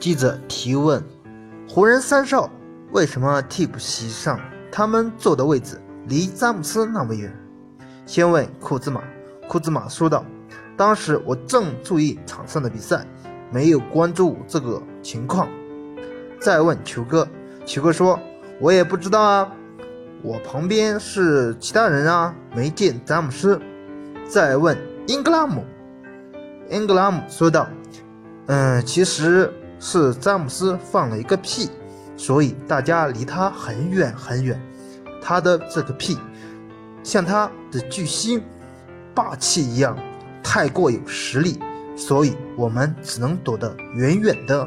记者提问：湖人三少为什么替补席上他们坐的位置离詹姆斯那么远？先问库兹马，库兹马说道：“当时我正注意场上的比赛，没有关注这个情况。”再问球哥，球哥说：“我也不知道啊，我旁边是其他人啊，没见詹姆斯。”再问英格拉姆，英格拉姆说道：“嗯，其实是詹姆斯放了一个屁，所以大家离他很远很远。他的这个屁，像他的巨星霸气一样，太过有实力，所以我们只能躲得远远的。”